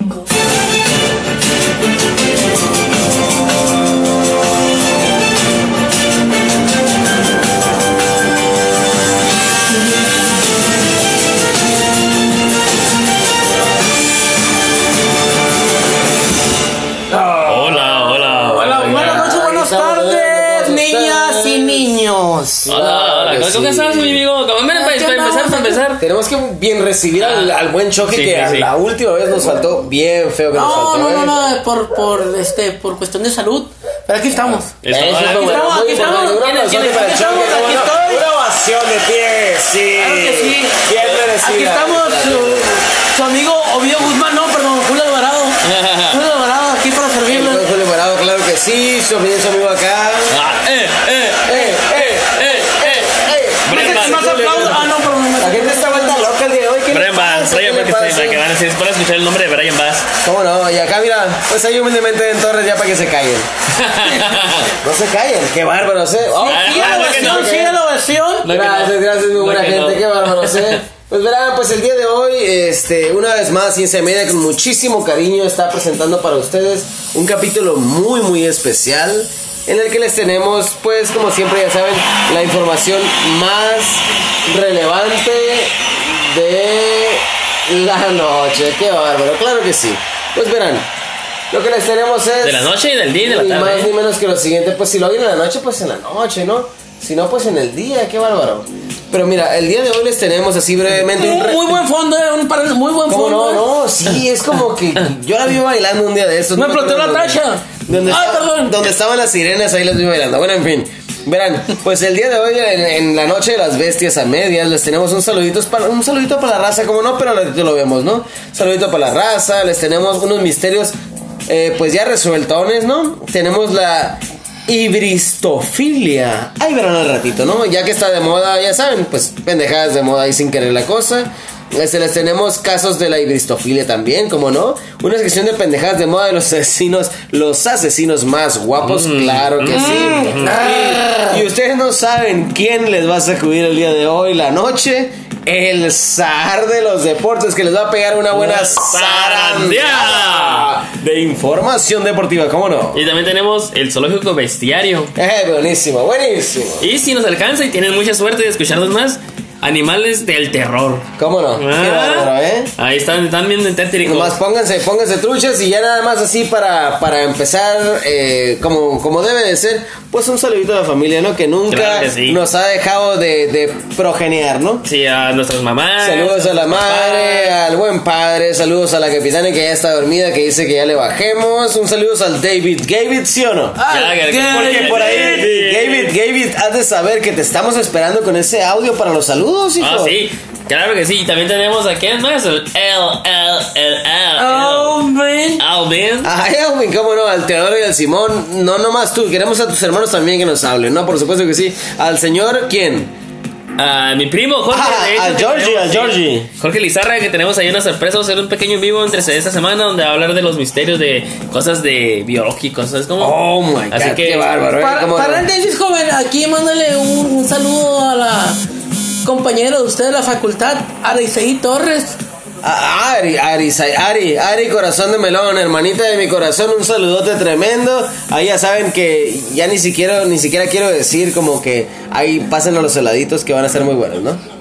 Hola, Tenemos que bien recibir al, al buen choque Sí, que sí, a sí. la última vez nos faltó bien feo que nos No, faltó. no, ¿eh? no, no, por, por, este, por cuestión de salud. Pero aquí estamos. Eso es ah, lo bueno, estamos, aquí estamos. Aquí aquí. Una ovación de pie, sí. Claro que sí. Bien merecida. Aquí estamos, su, su amigo Ovidio Guzmán, no, perdón, Julio Alvarado. Julio Alvarado, aquí para servirles. Julio Alvarado, claro que sí. Su amigo, su amigo acá. Ah, eh, eh, ¡Eh, eh! eh, eh. ¡Eh! Brian Más Vance. aplausos. Ah, no, perdón. La gente está vuelta loca el día de hoy. ¿Qué le Brian Bass? Brian ¿Qué le Bass, que pasa? sí, para que van a decir, para escuchar el nombre de Brian Bass. ¿Cómo no? Y acá, mira, pues ahí humildemente en Torres ya para que se callen. No se callen, qué bárbaros, ¿eh? Oh, Ah, la ah, no, que ovación, sigue la ovación. Gracias, gracias, muy buena gente, qué bárbaros, ¿eh? Pues verán, pues el día de hoy, este, una vez más, Ciencia Media con muchísimo cariño está presentando para ustedes un capítulo muy, muy especial en el que les tenemos, pues, como siempre ya saben, la información más relevante de la noche. Qué bárbaro, claro que sí. Pues verán, lo que les tenemos es... De la noche y del día y de la tarde. más ni menos que lo siguiente, pues si lo oyen en la noche, pues en la noche, ¿no? Si no, pues en el día, qué bárbaro. Pero mira, el día de hoy les tenemos así brevemente un... re- Muy buen fondo, eh, un par- muy buen ¿Cómo fondo. no? eh. No, sí, es como que yo la vi bailando un día de estos. Me no explotó la tacha. Donde, Ay, estaba- perdón. donde estaban las sirenas, ahí las vi bailando. Bueno, en fin. Verán, pues el día de hoy, en, la noche de las bestias a medias, les tenemos un saludito para, un saludito para la raza, como no, pero ratito lo vemos, ¿no? Saludito para la raza, les tenemos unos misterios, eh, pues ya resueltones, ¿no? Tenemos la hibristofilia. Ahí verán al ratito, ¿no? Ya que está de moda, ya saben, pues pendejadas de moda ahí sin querer la cosa. Este, les tenemos casos de la hibristofilia también, como no. Una sección de pendejadas de moda de los asesinos, los asesinos más guapos, claro que sí. Y, y ustedes no saben quién les va a sacudir el día de hoy, la noche. El zar de los deportes que les va a pegar una buena zarandeada de información deportiva, ¿cómo no? Y también tenemos el zoológico bestiario. Eh, buenísimo, buenísimo. Y si nos alcanza y tienen mucha suerte de escucharnos más, animales del terror. ¿Cómo no? Qué Ah, bárbaro, ¿eh? Ahí están, están viendo en tétrico. Nomás pónganse, pónganse truchas y ya nada más así para, para empezar, eh, como, como debe de ser, pues un saludito a la familia, ¿no? Que nunca Claro que sí. nos ha dejado de, de progeniar, ¿no? Sí, a nuestras mamás. Saludos a la madre, papás. al buen padre, saludos a la capitana que ya está dormida, que dice que ya le bajemos, un saludo al David. David, ¿sí o no? Ah, ¿qué? Porque por ahí, David, David, has de saber que te estamos esperando con ese audio para los saludos, hijo. Ah, sí. Claro que sí. Y también tenemos a quién más? El L, L, man. Alvin. A Elwin, cómo no, al Teodoro y al Simón, no nomás tú, queremos a tus hermanos también que nos hablen, ¿no? Por supuesto que sí. Al señor, ¿quién? A mi primo Jorge. Ah, que Georgie, sí. Georgie. Jorge Lizarra, que tenemos ahí una sorpresa. Vamos a hacer un pequeño en vivo entre esta semana donde va a hablar de los misterios de cosas de biológicos. ¿Sabes cómo? Oh my god, Así que. qué bárbaro, ¿eh? Para, ¿Cómo no? paréntesis, joven, aquí mándale un, un saludo a la compañera de usted de la facultad, Araceli Torres. A- Ari, Ari, Sai- Ari, Ari, corazón de melón, hermanita de mi corazón, un saludote tremendo. Ahí ya saben que ya ni siquiera, ni siquiera quiero decir como que ahí pasen los heladitos que van a ser muy buenos, ¿no?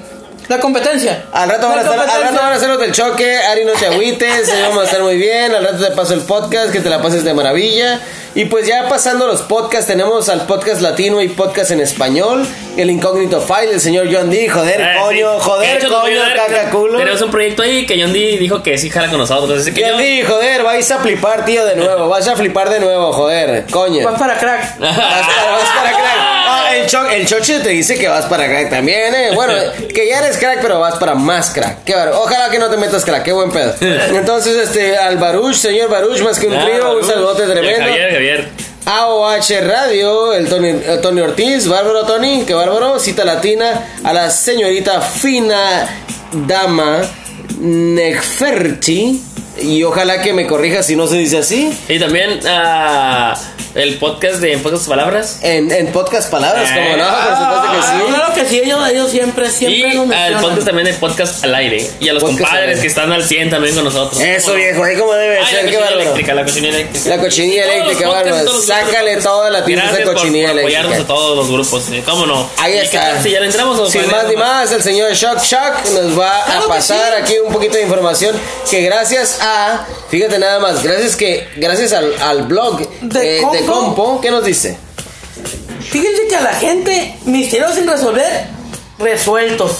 La competencia. Al rato, van a estar, al rato van a hacer los del choque, Ari no te agüites, ahí vamos a estar muy bien, al rato te paso el podcast, que te la pases de maravilla. Y pues ya pasando los podcasts, tenemos al podcast latino y podcast en español, el incógnito file, el señor John D, joder, Ah, coño, sí. De joder, hecho, coño, caca, culo. Tenemos un proyecto ahí que John D dijo que sí jala con nosotros. Así que John D, joder, vais a flipar, tío, de nuevo, vas a flipar de nuevo, joder, coño. Vas para crack. Vas para, vas para crack. Ah, el, cho- el choche te dice que vas para crack también, eh. Bueno, que ya eres crack, pero vas para más crack. Qué bar- Ojalá que no te metas crack, qué buen pedo. Entonces, este, al Baruch, señor Baruch, más que un trío, un saludote tremendo. Javier, Javier. AOH Radio, el Tony, el Tony Ortiz, bárbaro Tony, qué bárbaro, cita latina a la señorita fina dama Neferti, y ojalá que me corrija si no se dice así. Y también a el podcast de En Pocas Palabras. En, en podcast palabras, como no, por supuesto que Ah, sí. Claro que sí, ellos, ellos siempre, siempre Y nos al mencionan. podcast también de Podcast al Aire. Y a los Podcast al compadres aire. que están al 100 también con nosotros. Eso viejo, ahí como debe Ay, ser, la qué cochinilla bárbaro. eléctrica, la cochinilla eléctrica. La cochinilla Y eléctrica, podcasts, bárbaro. todos los grupos. Sácale toda la Gracias de por- cochinilla por eléctrica. apoyarnos a todos los grupos, eh, ¿cómo no? Ahí ¿Y qué está. tal si ya le entramos o Sin más ni más, el señor Shock Shock nos va Claro a que pasar sí. aquí un poquito de información que gracias a, fíjate nada más, gracias que gracias al, al blog De eh, de Compo. ¿qué nos dice? Fíjense que a la gente, misterios sin resolver, resueltos.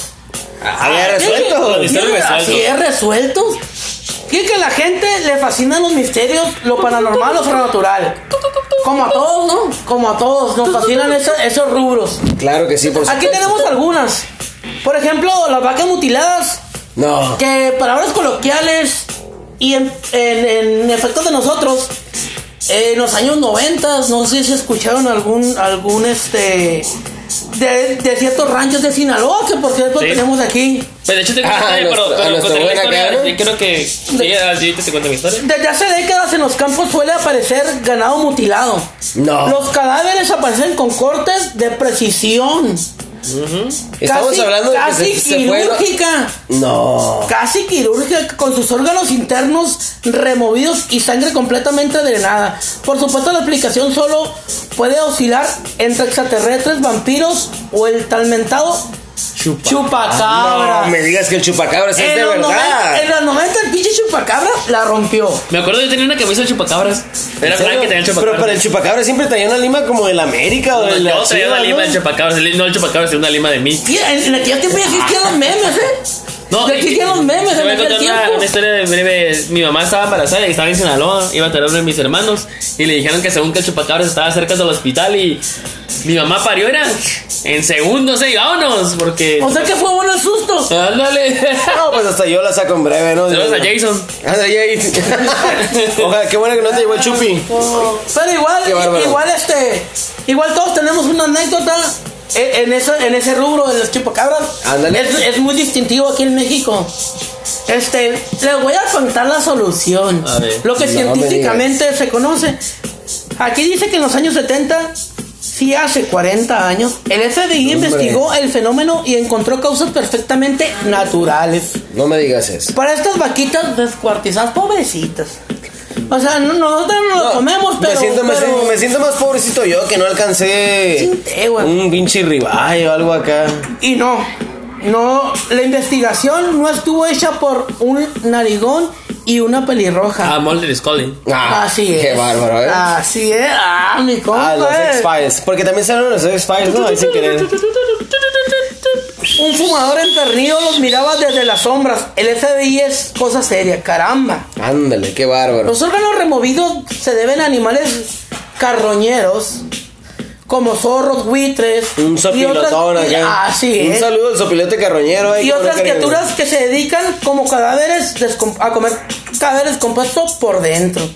Ah, ya Fíjense, resueltos. Así es, resueltos. Fíjense que a la gente le fascinan los misterios, lo paranormal, lo sobrenatural. Como a todos, ¿no? Como a todos, nos fascinan esos, esos rubros. Claro que sí, por supuesto. Aquí tenemos algunas. Por ejemplo, las vacas mutiladas, No. que palabras coloquiales y en, en, en efecto de nosotros, eh, en los años 90, no sé si escucharon algún, algún este, de, de ciertos ranchos de Sinaloa, que por cierto Sí. tenemos aquí. Pues de hecho tengo una Ah, historia, pero. Yo creo que. Sí, te cuento mi historia. Desde hace décadas en los campos suele aparecer ganado mutilado. No. Los cadáveres aparecen con cortes de precisión. Estamos casi, hablando de que casi se, se fue. quirúrgica. No. casi quirúrgica con sus órganos internos removidos y sangre completamente drenada. Por supuesto la explicación solo puede oscilar entre extraterrestres, vampiros o el talmentado chupacabra. No me digas que el chupacabra es en, de verdad. 90, en los 90 el pinche chupacabra la rompió. Me acuerdo yo tenía una camisa de chupacabras. Era que tenía el Pero chupacabras. para el chupacabra siempre traía una lima como del América o No, del yo traía una lima del chupacabras. No, el chupacabras tenía una lima de mí. Y en, en aquel tiempo ya existían los memes, ¿eh? No, ya existían los memes en voy a aquel contar una, tiempo. una historia de breve. Mi mamá estaba embarazada y estaba en Sinaloa. Iba a tener uno de mis hermanos. Y le dijeron que según que el chupacabras estaba cerca del hospital. Y mi mamá parió, era en segundos, ¿eh? Y vámonos. Porque. O sea que fue bueno el susto. Ándale. No, pues hasta yo la saco en breve, ¿no? Saludos a Jason. Anda, Jason. Ojalá, qué bueno que no te llevó el chupi. Pero igual, igual este, igual todos tenemos una anécdota en, en ese, en ese rubro de los chupacabras. Es, es muy distintivo aquí en México. Este, les voy a contar la solución. A ver. Lo que No científicamente se conoce. Aquí dice que en los años 70, sí hace 40 años, el FBI Hombre. investigó el fenómeno y encontró causas perfectamente naturales. No me digas eso. Para estas vaquitas descuartizadas, pobrecitas. O sea, no, nosotros no lo No, comemos, pero. me, siento, me, pero- siento, me siento más pobrecito yo que no alcancé té, un pinche ribeye o algo acá. Y no, no, la investigación no estuvo hecha por un narigón y una pelirroja. Ah, Mulder is calling. Ah, Así es. Qué bárbaro, ¿eh? Así es. Ah, mi compa. Ah, los. X-Files. Porque también salieron los X-Files, ¿no? Ahí sin querer. Un fumador empernido los miraba desde las sombras. El FBI es cosa seria, caramba. Ándale, qué bárbaro. Los órganos removidos se deben a animales carroñeros, como zorros, buitres. Un sopilotón acá. Así Un es. saludo al sopilote carroñero. ahí, y no otras criaturas que se dedican como cadáveres a comer cadáveres compuestos por dentro.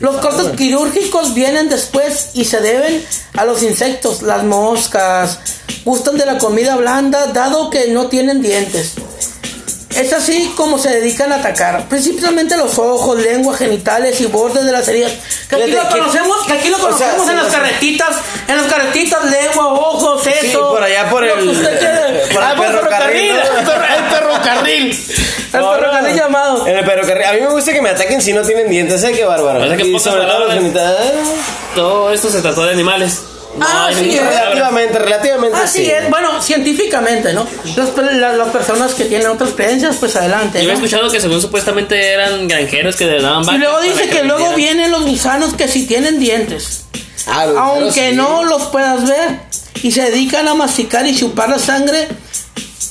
Los cortes quirúrgicos vienen después y se deben a los insectos, las moscas, gustan de la comida blanda dado que no tienen dientes. Es así como se dedican a atacar, principalmente los ojos, lengua, genitales y bordes de las heridas. Que aquí lo conocemos, que aquí lo o sea, conocemos sí, en las carretitas, en las carretitas, lengua, ojos, eso. Sí, por allá por el- quiere. por el Ah, ¿no? El el ferrocarril. El llamado. En el ferrocarril. A mí me gusta que me ataquen si no tienen dientes, ¿eh? Qué bárbaro. O sea que y pocas sobre todo los palabras. genitales. Todo esto se trató de animales. Ah, sí, palabra. Relativamente, relativamente Así sí. es, bueno, científicamente, ¿no? Las, pe- la- las personas que tienen otras creencias, pues adelante. Yo ¿no? había escuchado que según supuestamente eran granjeros que le daban Y luego dice que luego vienen los gusanos que sí tienen dientes. Ah, Aunque sí. no los puedas ver. Y se dedican a masticar y chupar la sangre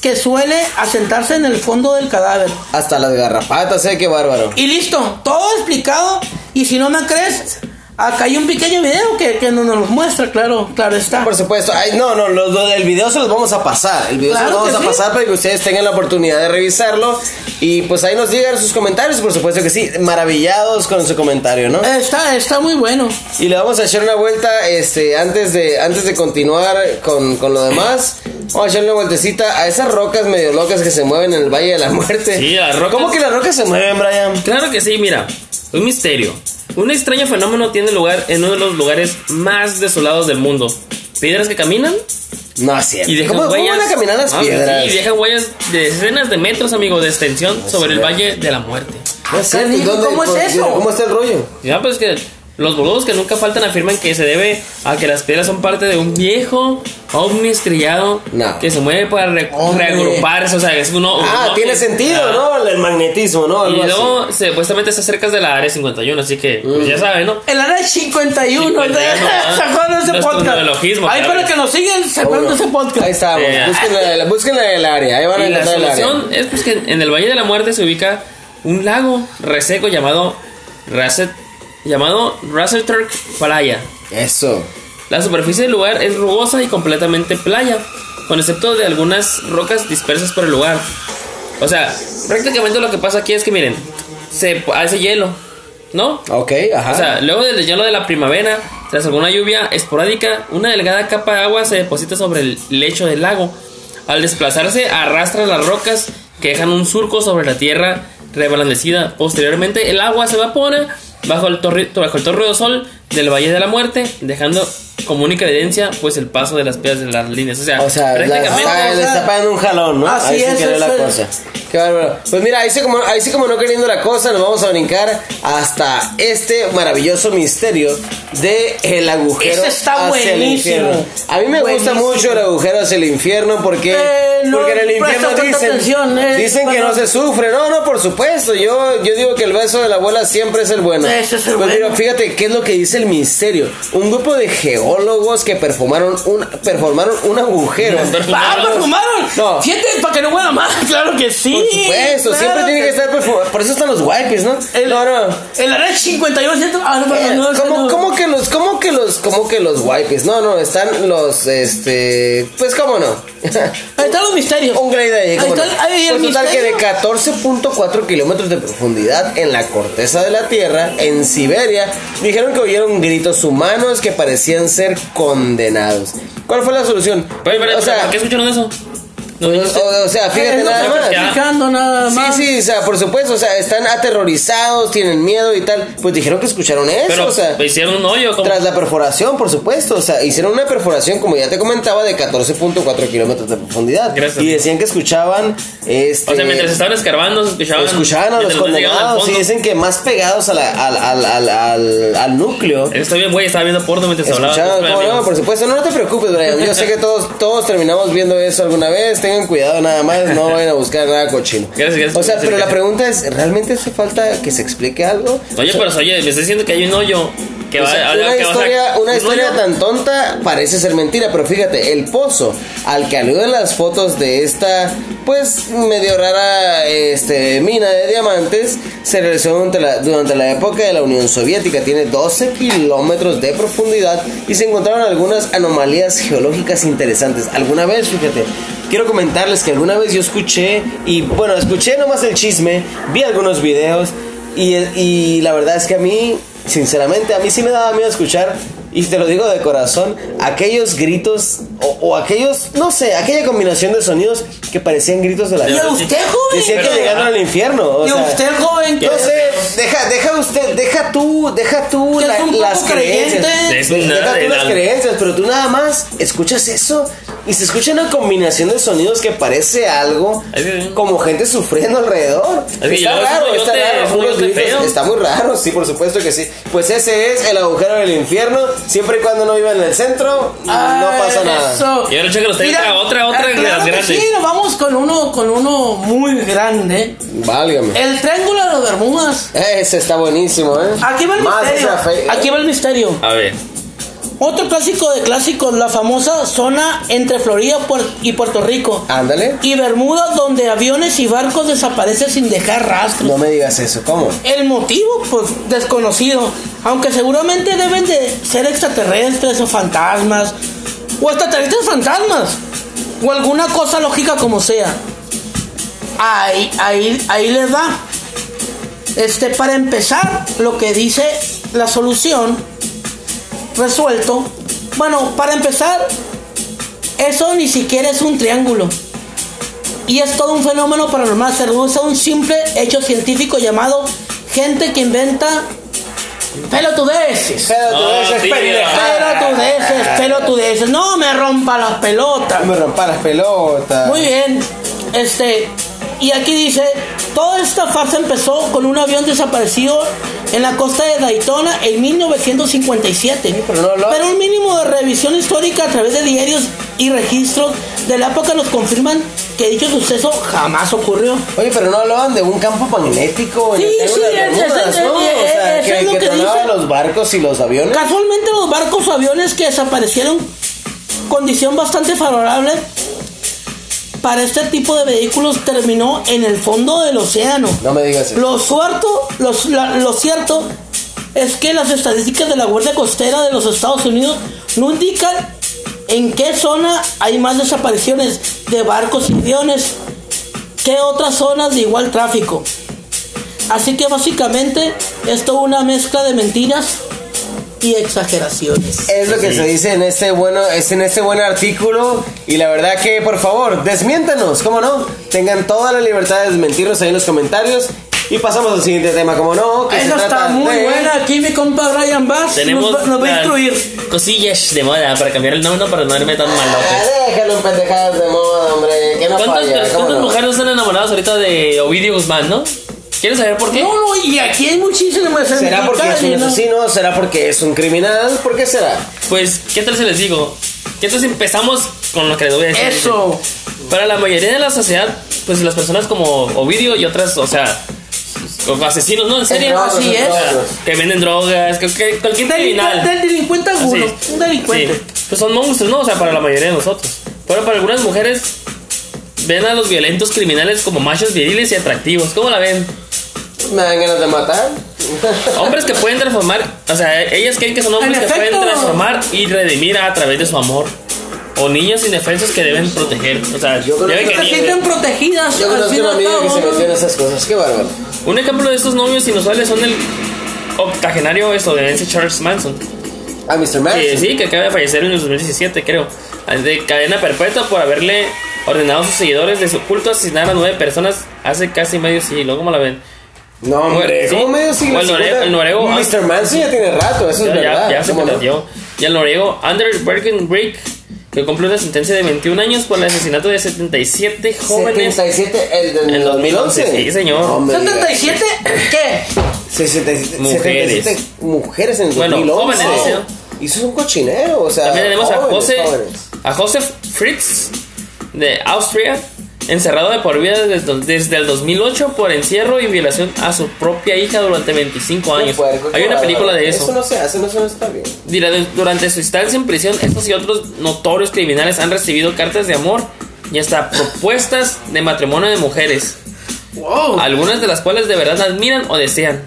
que suele asentarse en el fondo del cadáver. Hasta las garrapatas, ¿eh? Qué bárbaro. Y listo, todo explicado. Y si no me crees, acá hay un pequeño video que, que no nos los muestra, claro, claro está. Por supuesto. Ay, no, no, los, los- el video se los vamos a pasar. El video Claro se los vamos a sí. pasar para que ustedes tengan la oportunidad de revisarlo. Y pues ahí nos digan sus comentarios, por supuesto que sí. Maravillados con su comentario, ¿no? Está, está muy bueno. Y le vamos a echar una vuelta, este, antes de, antes de continuar con, con lo demás. Vamos a echarle una vueltecita a esas rocas medio locas que se mueven en el Valle de la Muerte. Sí, las rocas. ¿Cómo que las rocas se mueven, Brian? Claro que sí, mira. Un misterio. Un extraño fenómeno tiene lugar en uno de los lugares más desolados del mundo. Piedras que caminan No es cierto. y dejan ¿Cómo, cómo huellas. van a caminar las Ah, piedras? sí, dejan huellas de decenas de metros, amigo, de extensión sobre el. Valle de la Muerte. No es cierto. ¿Y Canijo, dónde- ¿cómo es eso? ¿Cómo está el rollo? Ya, pues que los boludos que nunca faltan afirman que se debe a que las piedras son parte de un viejo ovni estrellado No. que se mueve para re- Hombre. reagruparse. O sea, es uno. Ah, un tiene sentido, Ah. ¿no? El magnetismo, ¿no? Y Algo luego, así. supuestamente está cerca de la área 51, así que pues, ya saben, ¿no? El área 51, 51, ah. ¿se acuerdan de ese Nuestro podcast? Ahí para que nos acuerdan de ese podcast. Ahí estamos. Eh, Búsquenla, búsquenla el área. Ahí van a Y la encontrar el área. solución es pues, que en el Valle de la Muerte se ubica un lago reseco llamado Rasset, llamado Turk Playa. Eso. La superficie del lugar es rugosa y completamente playa, con excepto de algunas rocas dispersas por el lugar. O sea, prácticamente lo que pasa aquí es que miren, se hace hielo, ¿no? Ok, ajá. O sea, luego del hielo de la primavera, tras alguna lluvia esporádica, una delgada capa de agua se deposita sobre el lecho del lago. Al desplazarse, arrastra las rocas que dejan un surco sobre la tierra reblandecida. Posteriormente, el agua se evapora bajo el, torri- bajo el torre de sol del Valle de la Muerte, dejando como única evidencia pues el paso de las piedras de las líneas. O sea, O sea, la- prácticamente... está- le está pagando un jalón, ¿no? Así es, querer la eso es. cosa. Qué bárbaro. Pues mira, ahí sí, como, ahí sí como no queriendo la cosa, nos vamos a brincar hasta este maravilloso misterio de el agujero Ese está hacia el infierno. A mí me gusta Buenísimo. mucho el agujero hacia el infierno porque, Eh, no porque en el infierno dicen, atención, eh, dicen que no se sufre. No, no, por supuesto. Yo, yo digo que el beso de la abuela siempre es el bueno. Ese es el pues bueno. mira, fíjate qué es lo que dice el misterio. Un grupo de geólogos que performaron un, performaron un agujero. ¡Ah, perfumaron! No. Fíjate, para que no huela más, claro que sí. Por supuesto, claro siempre tiene que estar perfumado. Por eso están los wipes, ¿no? El, no, no. El área 51, ¿cierto? Ah, no, perdón, Eh, no, ¿cómo, no. cómo que los, cómo que los, cómo que los wipes? No, no, están los, este, pues cómo no. Ahí están los misterios. Un grade ahí, ¿cómo Ahí no? está- ahí el Pues total que de misterio. 14.4 kilómetros de profundidad en la corteza de la Tierra, en Siberia, dijeron que oyeron gritos humanos que parecían ser condenados. ¿Cuál fue la solución? Pero, pero, o sea, ¿por qué escucharon eso? ¿No o, sea, fíjate no nada se más. está explicando nada más. Sí, sí, o sea, por supuesto, o sea, están aterrorizados, tienen miedo y tal. Pues dijeron que escucharon eso, Pero o sea, hicieron un hoyo. como- tras la perforación, por supuesto, o sea, hicieron una perforación, como ya te comentaba, de 14.4 kilómetros de profundidad. Gracias. Y decían que escuchaban, este... O sea, mientras estaban escarbando, escuchaban. Escuchaban a los condenados y dicen que más pegados a la- al, al, al, al, al núcleo. Estoy bien, güey, estaba viendo porno mientras hablaba. ¿cómo no? por supuesto, no, no te preocupes, Brian. Yo sé que todos, todos terminamos viendo eso alguna vez. Tengan cuidado nada más, no vayan a buscar nada cochino. Gracias, gracias O sea, pero la pregunta es, ¿realmente hace falta que se explique algo? Oye, pero oye, me estás diciendo que hay un hoyo que O va sea, a una que va a- historia, una un historia hoyo. tan tonta parece ser mentira, pero fíjate, el pozo al que aluden las fotos de esta, pues medio rara este, mina de diamantes, se realizó durante la, durante la época de la Unión Soviética. Tiene 12 kilómetros de profundidad y se encontraron algunas anomalías geológicas interesantes. Alguna vez, fíjate, quiero comentarles que alguna vez yo escuché, y bueno, escuché nomás el chisme, vi algunos videos y, y la verdad es que a mí, sinceramente, a mí sí me daba miedo escuchar, y te lo digo de corazón, aquellos gritos o, o aquellos, no sé, aquella combinación de sonidos que parecían gritos de la ¿Y a usted, joven? Decían que llegaron al infierno. O ¿Y sea, usted, joven? no sé, deja, deja usted, deja tú, deja tú la- las creencias. creyente. Deja tú las la- creencias, pero tú nada más escuchas eso y se escucha una combinación de sonidos que parece algo como gente sufriendo alrededor. Está raro, está raro. unos gritos, está muy raro, sí, por supuesto que sí. Pues ese es el agujero del infierno, siempre y cuando no viva en el centro, no pasa nada. Eso. Y ahora, chécalo, usted Mira, entra otra, otra ah, de las. Sí, nos vamos con uno, con uno muy grande. Válgame. El Triángulo de las Bermudas. Ese está buenísimo, ¿eh? Aquí va el Más misterio. Aquí va el misterio. A ver. Otro clásico de clásicos, la famosa zona entre Florida y Puerto Rico. Ándale. Y Bermuda, donde aviones y barcos desaparecen sin dejar rastros. No me digas eso, ¿cómo? El motivo, pues desconocido. Aunque seguramente deben de ser extraterrestres o fantasmas. O extraterrestres fantasmas. O alguna cosa lógica como sea. Ahí, ahí, ahí les va. Este, para empezar, lo que dice la solución resuelto. Bueno, para empezar, eso ni siquiera es un triángulo. Y es todo un fenómeno paranormal. Se reduce a un simple hecho científico llamado gente que inventa Pelotudeces. Tú No, sí, pendeja. Pelotudeces, pelotudeces. No me rompa las pelotas. Me rompa las pelotas. Muy bien. Este. Y aquí dice, toda esta farsa empezó con un avión desaparecido en la costa de Daytona en 1957. pero no lo- Pero un mínimo de revisión histórica a través de diarios y registros de la época nos confirman que dicho suceso jamás ocurrió. Oye, pero no hablaban de un campo magnético en Sí, el sí, que, que dice. los barcos y los aviones. Casualmente los barcos o aviones que desaparecieron, condición bastante favorable para este tipo de vehículos terminó en el fondo del océano. No me digas eso. Lo cierto, los- la- lo cierto es que las estadísticas de la Guardia Costera de los Estados Unidos no indican en qué zona hay más desapariciones de barcos y aviones que otras zonas de igual tráfico. Así que básicamente esto es una mezcla de mentiras y exageraciones. Es lo que se dice en este bueno, es en este buen artículo y la verdad que por favor desmiéntanos, ¿cómo no? Tengan toda la libertad de desmentirnos ahí en los comentarios y pasamos al siguiente tema, ¿cómo no? Que se Esa está trata muy de- buena. Aquí mi compa Brian Bass Tenemos nos, va- nos va a instruir. cosillas de moda para cambiar el nombre para no irme tan malote. Ah, déjalo en pendejadas de moda, hombre, que no ¿Cuántas, falla, ¿cómo cuántas no? mujeres están enamoradas ahorita de Ovidio Guzmán, no? ¿Quieres saber por qué? No, no, y aquí hay muchísimas ¿Será porque es un ¿no? asesino? ¿Será porque es un criminal? ¿Por qué será? Pues, ¿qué tal si les digo? ¿Qué tal si empezamos con lo que les voy a decir? Eso. Para la mayoría de la sociedad, pues las personas como Ovidio y otras, o sea, como asesinos, ¿no? En serio. drogas, Así es. Que venden drogas, que, que cualquier criminal. Delincuente, del delincuente. Sí. Un delincuente. Sí. Pues son monstruos, ¿no? O sea, para la mayoría de nosotros. Pero para algunas mujeres ven a los violentos criminales como machos viriles y atractivos. ¿Cómo la ven? ¿Me dan ganas de matar? Hombres que pueden transformar, o sea, ellas creen que son hombres En que efecto. pueden transformar y redimir a través de su amor. O niños indefensos que deben proteger. O sea, Yo creo que que Se sienten protegidas. Yo conozco una amiga que se ¿no? metió en esas cosas, qué bárbaro. Un ejemplo de estos novios inusuales son el octogenario estadounidense Charles Manson. Ah, Mr. Max. Que sí, que acaba de fallecer en el 2017, creo. De cadena perpetua por haberle ordenado a sus seguidores de su culto asesinar a nueve personas hace casi medio siglo. ¿Cómo la ven? No, hombre, Sí. ¿cómo medio siglo? El Cincuenta- el noruego- Mr. Manson ya tiene rato, eso es Ya, verdad. ya, ya se ¿cómo no? Y el noruego Anders Bergenbrick, que cumple una sentencia de 21 años por el asesinato de 77 jóvenes 77, el del en el 2011. 2011. Sí, señor. No, hombre, ¿77? ¿Qué? 67, Mujeres. 77 mujeres en el Bueno, 2011. jóvenes, ¿no? Y eso es un cochinero, o sea. También tenemos a jóvenes, José, jóvenes. a Josef Fritz de Austria, encerrado de por vida desde, desde el 2008 por encierro y violación a su propia hija durante 25 años. Hay una película de eso. Eso no se hace, no, eso no está bien. Dirá, Durante su estancia en prisión, estos y otros notorios criminales han recibido cartas de amor y hasta propuestas de matrimonio de mujeres, Wow. algunas de las cuales de verdad admiran o desean.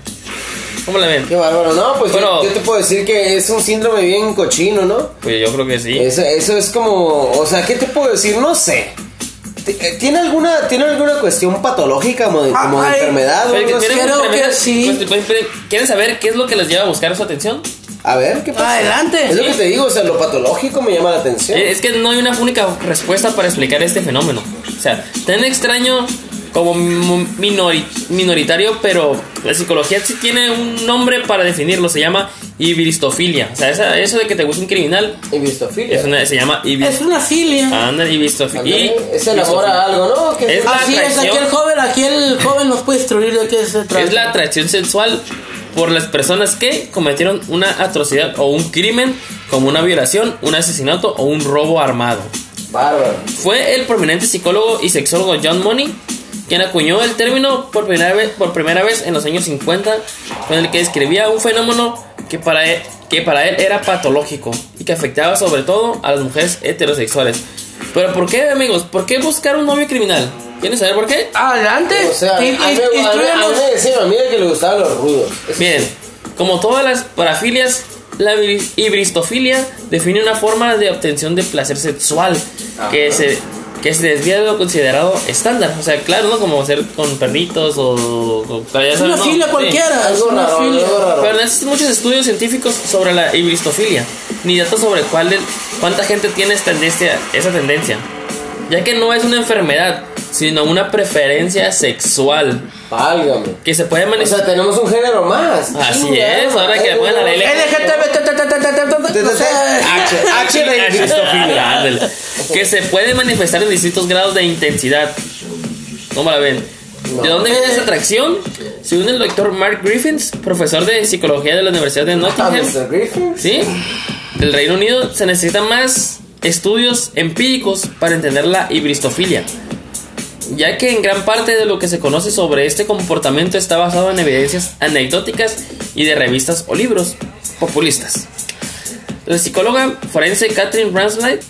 ¿Cómo la ven? Qué bárbaro, no, pues yo- Bueno. yo, te puedo decir que es un síndrome bien cochino, ¿no? Pues yo creo que sí. Eso, eso es como, o sea, ¿qué te puedo decir? No sé. Eh, ¿Tiene alguna, ¿tiene alguna cuestión patológica como de, como de enfermedad Pero creo que sí. pues, pues, pues, ¿Quieren saber qué es lo que les lleva a buscar su atención? A ver, ¿qué pasa? Adelante. Es lo que te digo, o sea, lo patológico me llama la atención. Eh, Es que no hay una única respuesta para explicar este fenómeno. O sea, tan extraño como minoritario, pero la psicología sí tiene un nombre para definirlo. Se llama ibristofilia. O sea, esa- eso de que te gusta un criminal Y vistofilia. es una, se llama Es ibristofilia. una filia. Anda, ibristofilia. es el amor a algo, ¿no? ¿Qué Es la Así es, aquí el joven, aquí el joven nos puede instruir de qué se trata. Es la atracción sexual por las personas que cometieron una atrocidad o un crimen, como una violación, un asesinato o un robo armado. Bárbaro. Fue el prominente psicólogo y sexólogo John Money quien acuñó el término por primera vez, por primera vez en los años 50, con el que describía un fenómeno que para, él, que para él era patológico y que afectaba sobre todo a las mujeres heterosexuales. Pero ¿por qué, amigos? ¿Por qué buscar un novio criminal? ¿Quieren saber por qué? Adelante. O sea, a mí, In- a mí- in- a mí- a instrúyanos. mí me decían a mí de que le gustaban los rudos. Bien, como todas las parafilias, la ibri- ibristofilia define una forma de obtención de placer sexual que se, que se desvía de lo considerado estándar. O sea, claro, ¿no? Como hacer con perritos o... o- ya Es sabes, una ¿no? filia Sí. cualquiera. Es Algo una raro, filia. algo raro. Pero no existen muchos estudios científicos sobre la ibristofilia, ni datos sobre cuál de- cuánta gente tiene esta tendencia, esa tendencia, ya que no es una enfermedad, sino una preferencia sexual Válgame. que se puede O manifestar. sea, tenemos un género más. Así es, ahora que le pongan la ley, que se puede manifestar en distintos grados de intensidad. ¿Cómo la ven? ¿De dónde viene esa atracción? Según el doctor Mark Griffiths, profesor de psicología de la Universidad de Ah, Nottingham. ¿sí? del Reino Unido, se necesitan más estudios empíricos para entender la hibristofilia, ya que en gran parte de lo que se conoce sobre este comportamiento está basado en evidencias anecdóticas y de revistas o libros populistas. La psicóloga forense Catherine Ranslight,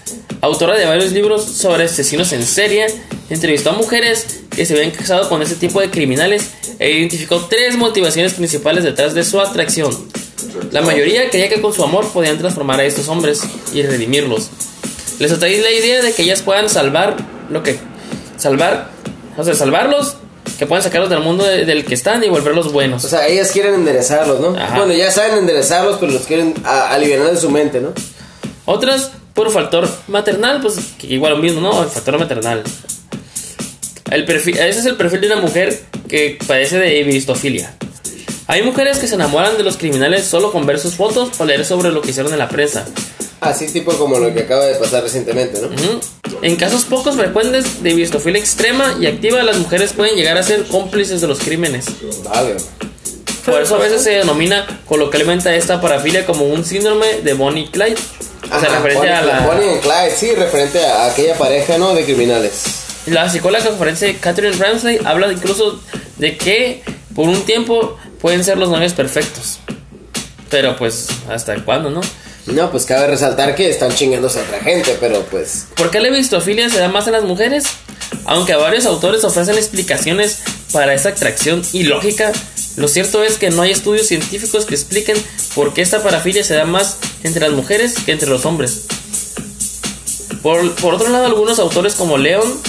autora de varios libros sobre asesinos en serie, entrevistó a mujeres que se habían casado con ese tipo de criminales e identificó tres motivaciones principales detrás de su atracción. La mayoría creía que con su amor podían transformar a estos hombres y redimirlos. Les atraía la idea de que ellas puedan salvar lo que salvar, o sea, salvarlos, que puedan sacarlos del mundo de- del que están y volverlos buenos. O sea, ellas quieren enderezarlos, ¿no? Ajá. Bueno, ya saben enderezarlos, pero los quieren aliviar de su mente, ¿no? Otras por factor maternal, pues que igual lo mismo, ¿no? El factor maternal. El perfil, ese es el perfil de una mujer que padece de hibristofilia. Hay mujeres que se enamoran de los criminales solo con ver sus fotos o leer sobre lo que hicieron en la prensa. Así tipo como lo que acaba de pasar recientemente, ¿no? Ujú. En casos pocos frecuentes de hibristofilia extrema y activa, las mujeres pueden llegar a ser cómplices de los crímenes. Vale. Por eso a veces se denomina coloquialmente a esta parafilia como un síndrome de Bonnie y Clyde. O sea, Ajá, referente Bonnie- a la... Bonnie Clyde, sí, referente a aquella pareja, ¿no? De criminales. La psicóloga forense Catherine Ramsey habla incluso de que por un tiempo pueden ser los novios perfectos. Pero pues, ¿hasta cuándo, no? No, pues cabe resaltar que están chingándose a otra gente, pero pues... ¿Por qué la hibristofilia se da más en las mujeres? Aunque varios autores ofrecen explicaciones para esa atracción ilógica, lo cierto es que no hay estudios científicos que expliquen por qué esta parafilia se da más entre las mujeres que entre los hombres. Por, por otro lado, algunos autores como Leon,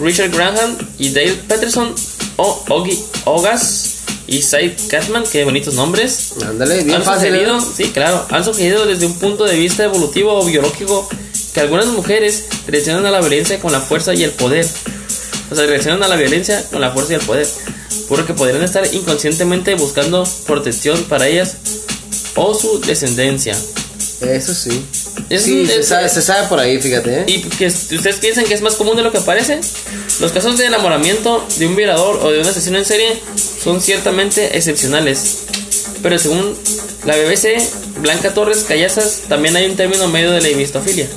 Richard Graham y Dale Peterson, o Ogi Ogas y Said Catman, qué bonitos nombres, Ándale, bien han fácil. sugerido, ¿eh? sí, claro, han sugerido desde un punto de vista evolutivo o biológico que algunas mujeres reaccionan a la violencia con la fuerza y el poder. O sea, reaccionan a la violencia con la fuerza y el poder. Porque podrían estar inconscientemente buscando protección para ellas o su descendencia. Eso sí. Es sí, un- se, es- sabe, se sabe por ahí, fíjate, ¿eh? ¿Y que ustedes piensan que es más común de lo que parece? Los casos de enamoramiento de un violador o de un asesino en serie son ciertamente excepcionales. Pero según la BBC, Blanca Torres Callazas, también hay un término medio de la hibristofilia.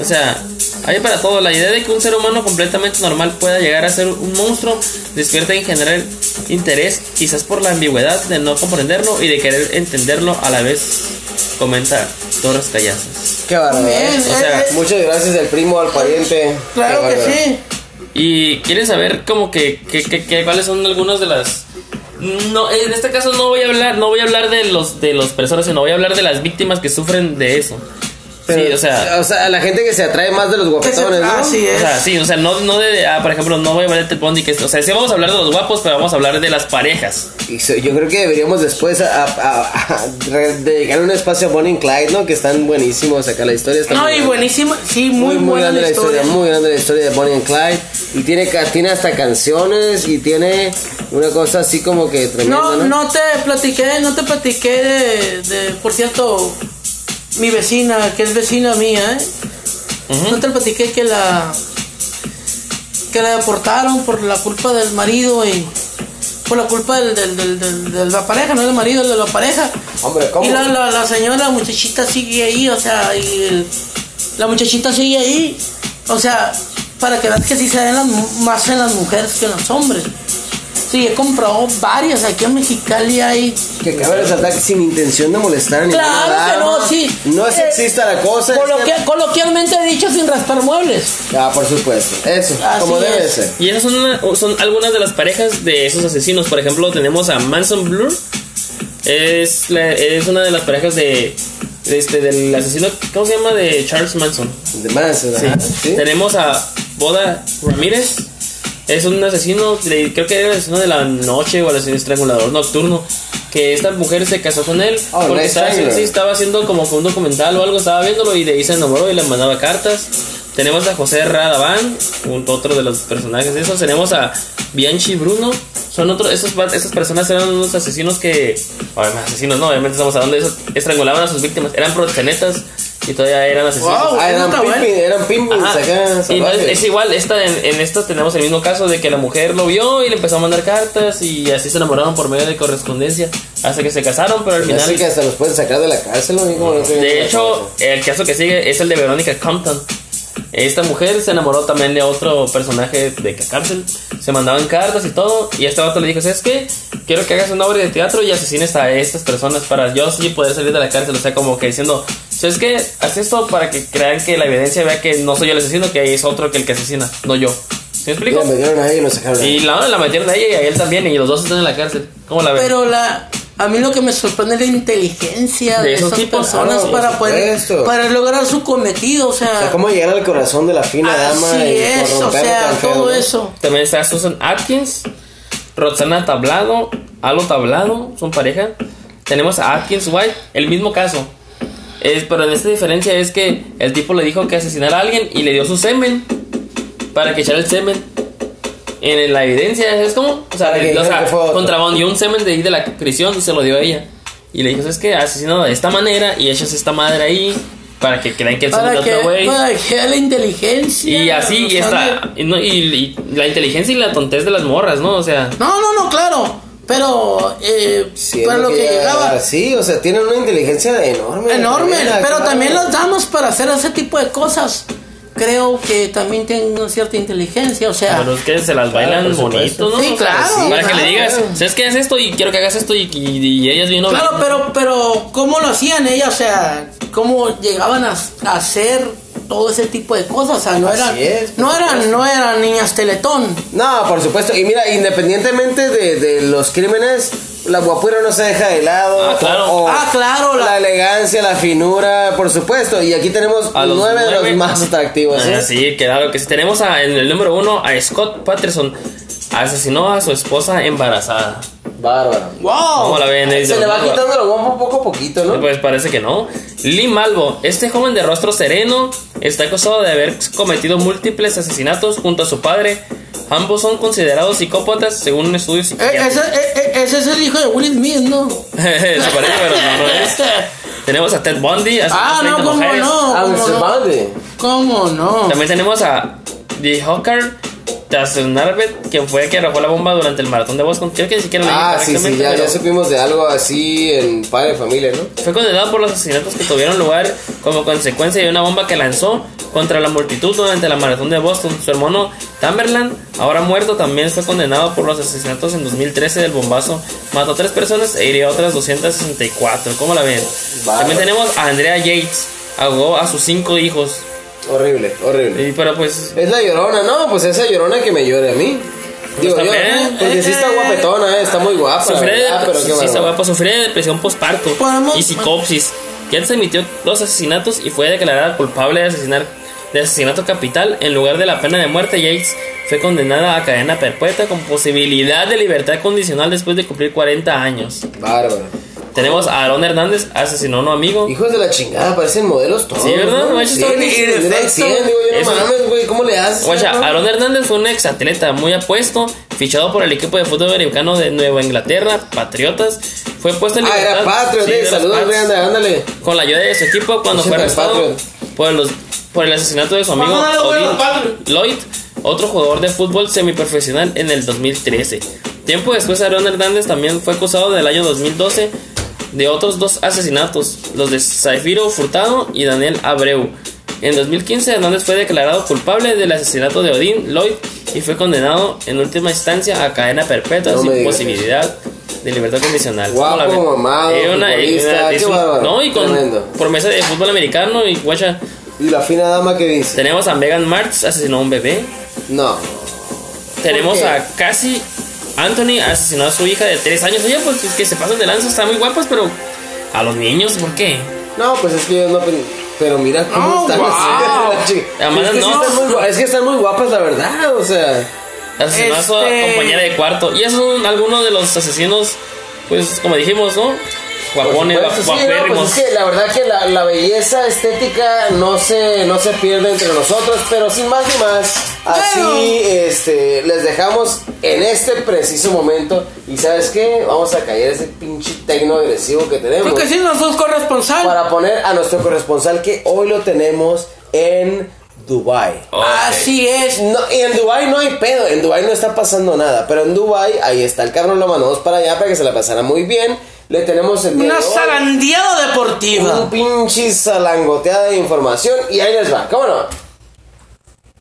O sea, hay para todo. La idea de que un ser humano completamente normal pueda llegar a ser un monstruo despierta en general interés, quizás por la ambigüedad de no comprenderlo y de querer entenderlo a la vez, comenta Torres Callazas. Qué ¿eh? o sea, Muchas gracias al primo, al pariente. claro que sí. Y quieren saber como que, que, que- que cuáles son algunas de las no en este caso no voy a hablar no voy a hablar de los de los personas sino voy a hablar de las víctimas que sufren de eso. Pero, sí, o sea, o sea, a la gente que se atrae más de los se- guapetones, ¿no? Así o es. sea, sí, o sea, no, no de, ah, por ejemplo, no voy a hablar de Bundy, que, o sea, sí vamos a hablar de los guapos, pero vamos a hablar de las parejas. Y so- yo creo que deberíamos después a, a- a dedicar un espacio a Bonnie and Clyde, ¿no? Que están buenísimos acá la historia. Está No, muy y buenísima. Sí, muy, Muy, muy buena grande la historia. muy grande la historia de Bonnie and Clyde. Y tiene, ca- tiene hasta canciones y tiene una cosa así como que tremenda, No, ¿no? no te platiqué, no te platiqué de, de, por cierto, mi vecina, que es vecina mía, ¿eh? No te platiqué que la que la deportaron por la culpa del marido y por la culpa del, del, del- del- de la pareja, no del marido, de la pareja. Hombre, ¿cómo? Y la, la, la señora, la muchachita sigue ahí, o sea, y el- la muchachita sigue ahí, o sea, para que veas que sí se den las más en las mujeres que en los hombres. Sí, he comprado varias aquí en Mexicali hay. Que cabe resaltar que sin intención de molestar ni Claro nada. que no, sí. No es Eh, sexista la cosa. es Coloquia- que- coloquialmente dicho sin raspar muebles. Ah, por supuesto. Eso, Así como debe es. ser. Y esas son, una- son algunas de las parejas de esos asesinos. Por ejemplo, tenemos a Manson Blur. Es, la- es una de las parejas de, este, del asesino, ¿cómo se llama? De Charles Manson. De más, Sí. ¿sí? Tenemos a Boda Ramírez. Es un asesino, creo que era el asesino de la noche o el asesino estrangulador nocturno. Que esta mujer se casó con él Oh, porque estaba, sí, estaba haciendo como un documental o algo, estaba viéndolo y de ahí se enamoró y le mandaba cartas. Tenemos a José Radaván, un- otro de los personajes de esos. Tenemos a Bianchi Bruno. Son otros, esos, esas personas eran unos asesinos que. Obviamente, asesinos, no, obviamente estamos hablando de eso. Estrangulaban a sus víctimas. Eran proxenetas y todavía eran asesinos. Wow. Ah, eran Está bueno. pimpin, eran pimpins acá, Y no, es, es igual, esta, en, en esta tenemos el mismo caso de que la mujer lo vio y le empezó a mandar cartas y así se enamoraron por medio de correspondencia hasta que se casaron, pero al final... Así que hasta los pueden sacar de la cárcel, ¿no? Como no sé, De hecho, cosa. el caso que sigue es el de Verónica Compton. Esta mujer se enamoró también de otro personaje de la cárcel. Se mandaban cartas y todo. Y este vato le dijo: ¿Sabes qué? Quiero que hagas una obra de teatro y asesines a estas personas para yo sí poder salir de la cárcel. O sea, como que diciendo: ¿Sabes qué? Haz esto para que crean que la evidencia vea que no soy yo el asesino, que es otro que el que asesina, no yo. ¿Sí me explico? Le metieron ahí y lo sacaron. Y la, la metieron a ella y a él también. Y los dos están en la cárcel. ¿Cómo la ven? Pero la, a mí lo que me sorprende es la inteligencia De de, esos esas tipos, personas claro, por para poder para lograr su cometido, o O sea, sea, cómo llegar al corazón de la fina dama así y es, o sea, tan feo, todo ¿no? eso. También está Susan Atkins, Roxana Tablado, Alo Tablado, son pareja. Tenemos a Atkins White, el mismo caso. Es, pero en esta diferencia es que el tipo le dijo que asesinara a alguien y le dio su semen para que echara el semen. En la evidencia, ¿es como? O sea, le- o sea contrabandió un semen de ahí de la prisión y se lo dio a ella. Y le dijo, es que asesinado de esta manera y echas esta madre ahí para que crean que el semen de otro güey. para que la inteligencia. Y así, y, esta, y, y- y la inteligencia y la tontez de las morras, ¿no? O sea, No, no, no, claro. Pero, eh, Sí, es para lo que llegaba. Sí, o sea, tienen una inteligencia enorme. Enorme. Pero claro. también las damas para hacer ese tipo de cosas. Creo que también tienen una cierta inteligencia. O sea, pero es que se las bailan supuesto. bonito, ¿no? Sí, claro, Para que claro. le digas, ¿sabes qué? Haz esto y quiero que hagas esto y, y, y ellas bien Claro, pero, pero, ¿cómo lo hacían ellas? O sea, ¿cómo llegaban a, a hacer todo ese tipo de cosas? O sea, no Así eran, es, no eran, no eran niñas teletón. No, por supuesto. Y mira, independientemente de, de los crímenes, la guapura no se deja de lado. Ah, claro. O- Ah, claro, La, la- elegancia, la finura, por supuesto. Y aquí tenemos A los nueve, de los más atractivos. ¿eh? Ah, sí, claro que sí. Tenemos a, en el número uno a Scott Patterson. Asesinó a su esposa embarazada. Bárbaro. ¡Wow! ¿Cómo la ven? Se le va quitando lo guapo poco a poquito, ¿no? Pues parece que no. Lee Malvo, este joven de rostro sereno, está acusado de haber cometido múltiples asesinatos junto a su padre. Ambos son considerados psicópatas según un estudio Eh, psiquiátrico. ese, eh, eh, ese es el hijo de Will Smith, ¿no? Se parece, pero no lo es. Tenemos a Ted Bundy. Ah, a 30 no, cómo mujeres. no. Ah, ¿Cómo no? ¿Cómo no? También tenemos a The Hawker Tasnarvet, quien fue el que arrojó la bomba durante el maratón de Boston. Creo que ni siquiera Ah, sí, sí, ya, pero ya supimos de algo así en Padre de Familia, ¿no? Fue condenado por los asesinatos que tuvieron lugar como consecuencia de una bomba que lanzó contra la multitud durante la maratón de Boston. Su hermano Tamerlan, ahora muerto, también fue condenado por los asesinatos en 2013 del bombazo. Mató a tres personas e hirió a otras 264. ¿Cómo la ven? Bárbaro. También tenemos a Andrea Yates. Ahogó a sus cinco hijos. Horrible, horrible. Y, pero pues Es la llorona, ¿no? Pues esa llorona que me llore a mí. Digo yo, también. porque sí está Eh, guapetona, eh, está muy guapa. Sufre de, ¿verdad? Pero qué sí, está bárbaro. guapa, sufre de depresión postparto Podemos- y psicopsis. Ya se emitió dos asesinatos y fue declarada culpable de asesinar de asesinato capital. En lugar de la pena de muerte, Yates fue condenada a cadena perpetua con posibilidad de libertad condicional después de cumplir 40 años. Bárbaro. Tenemos a Aaron Hernández, asesinó a un amigo. Hijos de la chingada, parecen modelos todos. Sí, ¿verdad? ¿no? Sí, bien. sí, de Perfecto. 100, digo yo, Eso- no mames, güey, ¿cómo le haces? Guacha, no? Aaron Hernández fue un exatleta muy apuesto, fichado por el equipo de fútbol americano de Nueva Inglaterra, Patriotas. Fue puesto en Ah, libertad. era Patriot, Sí, eh, saludos, ándale. con la ayuda de su equipo cuando fue arrestado por, los, por el asesinato de su amigo Ah, Odin. Lloyd, otro jugador de fútbol semiprofesional en el 2013. Tiempo después, Aaron Hernández también fue acusado del año 2012 de otros dos asesinatos, los de Zafiro Furtado y Daniel Abreu. En 2015, Hernández fue declarado culpable del asesinato de Odin Lloyd y fue condenado en última instancia a cadena perpetua No sin posibilidad de libertad condicional. Guapo, mamado, Eh, una- qué es un- No, y con tremendo. promesa de fútbol americano y guacha. ¿Y la fina dama que dice? Tenemos a Megan Marx, asesinó a un bebé. No. Tenemos a Cassie Anthony, asesinó a su hija de 3 años. Oye, pues es que se pasan de lanza, están muy guapas, pero a los niños, ¿por qué? No, pues es que yo no. Pero mira cómo Oh, están wow. las chicas. Además, es, que sí están muy, gua- es que están muy guapas, la verdad. O sea. Asesinó a su Este- compañera de cuarto. Y esos son algunos de los asesinos, pues como dijimos, ¿no? Guapones, supuesto, sí, no, pues es que la verdad que la, la belleza estética no se, no se pierde entre nosotros, pero sin más ni más, así Bueno. este, les dejamos en este preciso momento. Y sabes qué, vamos a caer ese pinche tecno agresivo que tenemos. Creo que sí, nos dos corresponsal. Para poner a nuestro corresponsal que hoy lo tenemos en Dubai. Así es. No, y en Dubai no hay pedo, en Dubai no está pasando nada, pero en Dubai ahí está el cabrón, lo mandamos para allá para que se la pasara muy bien. Le tenemos el Una zarandeada deportiva. un pinche salangoteada de información y ahí les va, ¿cómo no?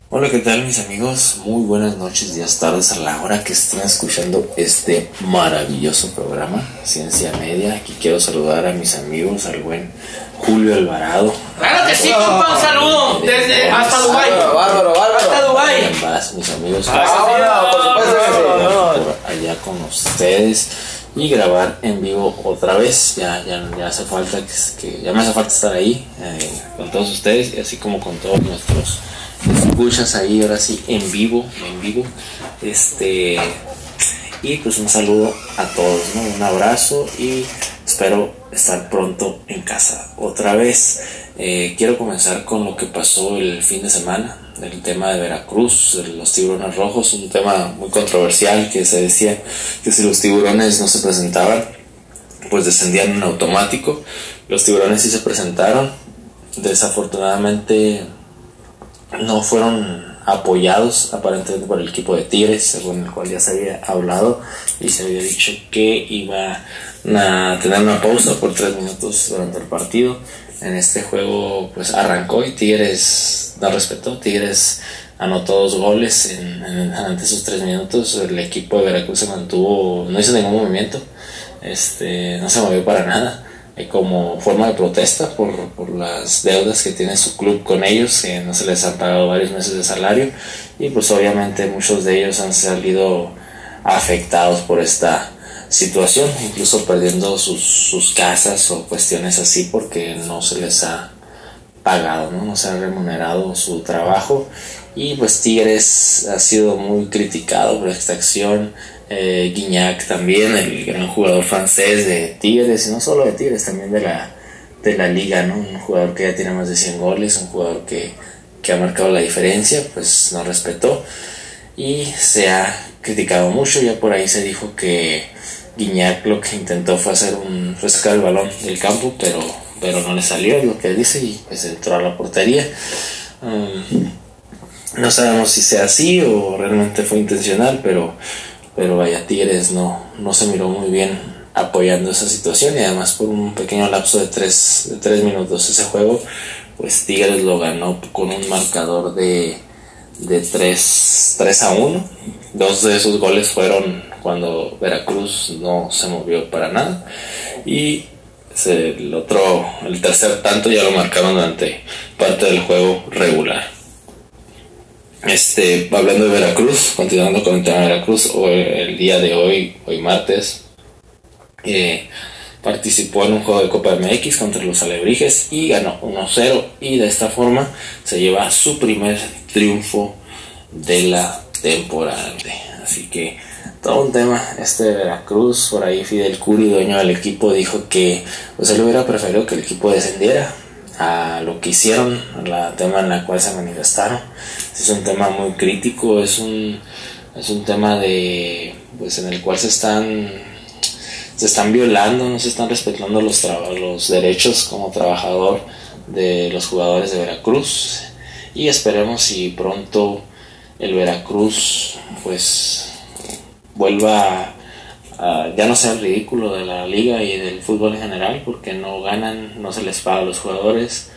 Hola, ¿qué tal mis amigos? Muy buenas noches, días, tardes a la hora que estén escuchando este maravilloso programa, Ciencia Media. Aquí quiero saludar a mis amigos, al buen Julio Alvarado. Claro que sí, compa, un saludo. Desde hasta Dubai. Bárbaro, bárbaro. Hasta paz, mis amigos. Ah, bueno, por supuesto que sí. por allá con ustedes y grabar en vivo otra vez. Ya, ya, ya hace falta que, ya me hace falta estar ahí eh, con todos ustedes y así como con todos nuestros escuchas ahí ahora sí en vivo, en vivo. Este y pues un saludo a todos, ¿no? Un abrazo y espero estar pronto en casa otra vez. Eh, quiero comenzar con lo que pasó el fin de semana, el tema de Veracruz, los tiburones rojos, un tema muy controversial que se decía que si los tiburones no se presentaban, pues descendían en automático. Los tiburones sí se presentaron, desafortunadamente no fueron apoyados aparentemente por el equipo de Tigres, según el cual ya se había hablado y se había dicho que iba a tener una pausa por tres minutos durante el partido. En este juego pues arrancó y Tigres no respetó, Tigres anotó dos goles en, ante esos tres minutos, el equipo de Veracruz se mantuvo, no hizo ningún movimiento, este, no se movió para nada. Como forma de protesta por, por las deudas que tiene su club con ellos, que no se les han pagado varios meses de salario. Y pues obviamente muchos de ellos han salido afectados por esta situación, incluso perdiendo sus, sus casas o cuestiones así porque no se les ha pagado, ¿no? no se ha remunerado su trabajo y pues Tigres ha sido muy criticado por esta acción, eh, Guignac también, el gran jugador francés de Tigres y no solo de Tigres, también de la, de la liga, ¿no? un jugador que ya tiene más de 100 goles, un jugador que, que ha marcado la diferencia, pues no respetó y se ha criticado mucho, ya por ahí se dijo que Guignac lo que intentó fue hacer un fue sacar el balón del campo, pero pero no le salió es lo que dice y pues entró a la portería. Um, no sabemos si sea así o realmente fue intencional, pero pero vaya Tigres no no se miró muy bien apoyando esa situación y además por un pequeño lapso de tres, de tres minutos ese juego pues Tigres lo ganó con un marcador de de 3, 3 a 1. Dos de esos goles fueron cuando Veracruz no se movió para nada. Y el otro, el tercer tanto ya lo marcaron durante parte del juego regular. Este, hablando de Veracruz, continuando con el tema de Veracruz, el día de hoy, hoy martes, eh, participó en un juego de Copa MX contra los Alebrijes y ganó 1-0 y de esta forma se lleva su primer triunfo de la temporada. Así que todo un tema este de Veracruz, por ahí Fidel Curi, dueño del equipo, dijo que pues él hubiera preferido que el equipo descendiera a lo que hicieron, la tema en la cual se manifestaron. Es un tema muy crítico, es un, es un tema de pues en el cual se están se están violando, no se están respetando los, los derechos como trabajador de los jugadores de Veracruz y esperemos si pronto el Veracruz pues vuelva a, ya no sea el ridículo de la liga y del fútbol en general porque no ganan, no se les paga a los jugadores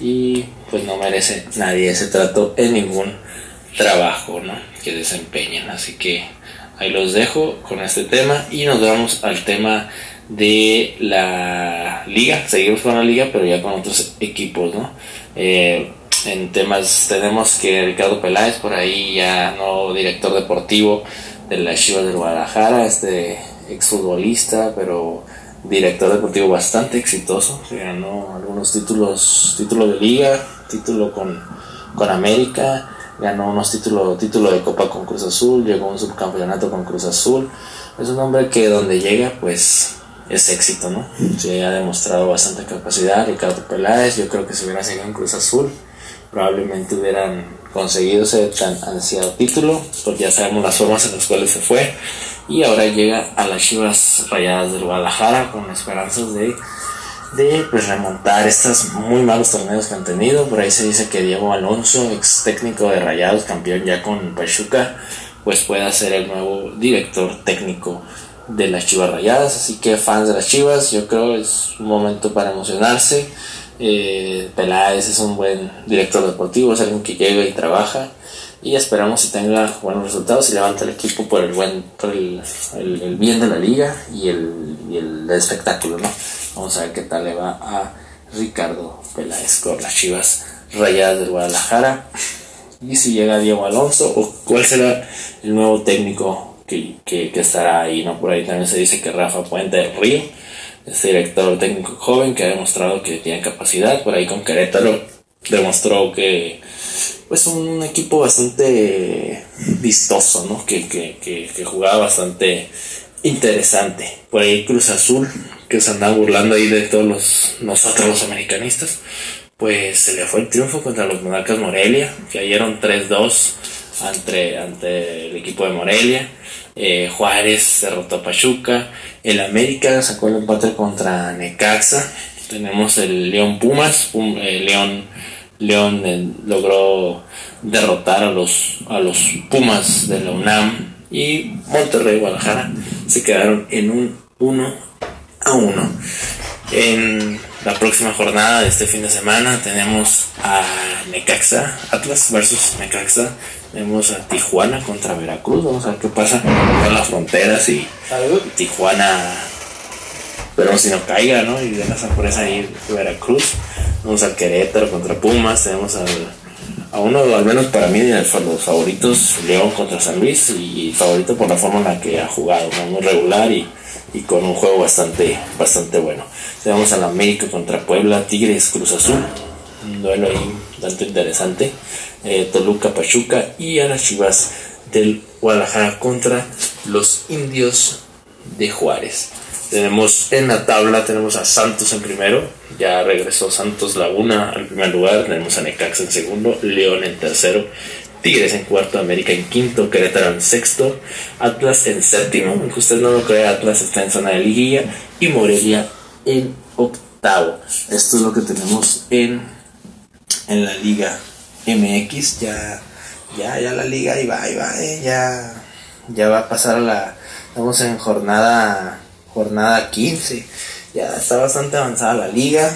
y pues no merece nadie ese trato en ningún trabajo ¿no? que desempeñen. Así que ahí los dejo con este tema y nos vamos al tema de la liga. Seguimos con la liga pero ya con otros equipos no Eh, en temas tenemos que Ricardo Peláez por ahí ya no director deportivo de la Chivas del Guadalajara este exfutbolista pero director deportivo bastante exitoso ganó algunos títulos título de liga título con con América ganó unos títulos título de Copa con Cruz Azul llegó a un subcampeonato con Cruz Azul es un hombre que donde llega pues es éxito, ¿no? Se ha demostrado bastante capacidad. Ricardo Peláez, yo creo que si hubiera seguido en Cruz Azul, probablemente hubieran conseguido ese tan ansiado título, porque ya sabemos las formas en las cuales se fue. Y ahora llega a las Chivas Rayadas del Guadalajara con esperanzas de, de pues, remontar estos muy malos torneos que han tenido. Por ahí se dice que Diego Alonso, ex técnico de Rayados, campeón ya con Pachuca, pues pueda ser el nuevo director técnico de las Chivas Rayadas. Así que fans de las Chivas, yo creo es un momento para emocionarse. Eh, Peláez es un buen director deportivo, es alguien que llega y trabaja. Y esperamos que tenga buenos resultados y levanta el equipo por el buen bien de la liga y el, espectáculo, ¿no? Vamos a ver qué tal le va a Ricardo Peláez con las Chivas Rayadas del Guadalajara y si llega Diego Alonso o cuál será el nuevo técnico que, estará ahí, ¿no? Por ahí también se dice que Rafa Puente del este director técnico joven que ha demostrado que tiene capacidad, por ahí con Querétaro demostró que pues un equipo bastante vistoso, ¿no? Que, que, que, jugaba bastante interesante. Por ahí Cruz Azul, que se andaba burlando ahí de todos los, nosotros los americanistas, pues se le fue el triunfo contra los Monarcas Morelia, que cayeron 3-2 ante, ante el equipo de Morelia. Eh, Juárez derrotó a Pachuca. El América sacó el empate contra Necaxa. Tenemos el León Pumas. Pum- eh, León, León eh, logró derrotar a los, a los Pumas de la UNAM. Y Monterrey Guadalajara se quedaron en un 1 a 1. En la próxima jornada de este fin de semana tenemos a Necaxa, Atlas versus Necaxa. Tenemos a Tijuana contra Veracruz. Vamos a ver qué pasa con las fronteras y Tijuana. Pero si no caiga, ¿no? Y de la sorpresa ahí Veracruz. Tenemos al Querétaro contra Pumas. Tenemos al, a uno, al menos para mí, de los favoritos, León contra San Luis. Y favorito por la forma en la que ha jugado, ¿no? Muy regular y, y con un juego bastante, bastante bueno. Tenemos al América contra Puebla, Tigres, Cruz Azul. Un duelo ahí bastante interesante. Eh, Toluca, Pachuca y a las Chivas del Guadalajara contra los Indios de Juárez. Tenemos en la tabla, tenemos a Santos en primero, ya regresó Santos Laguna al primer lugar, tenemos a Necaxa en segundo, León en tercero, Tigres en cuarto, América en quinto, Querétaro en sexto, Atlas en séptimo, aunque usted no lo crea, Atlas está en zona de liguilla y Morelia en octavo. Esto es lo que tenemos en, en la Liga MX, ya, ya, ya la liga ahí va, ahí va, eh, ya, ya va a pasar a la, estamos en jornada, jornada 15, ya está bastante avanzada la liga,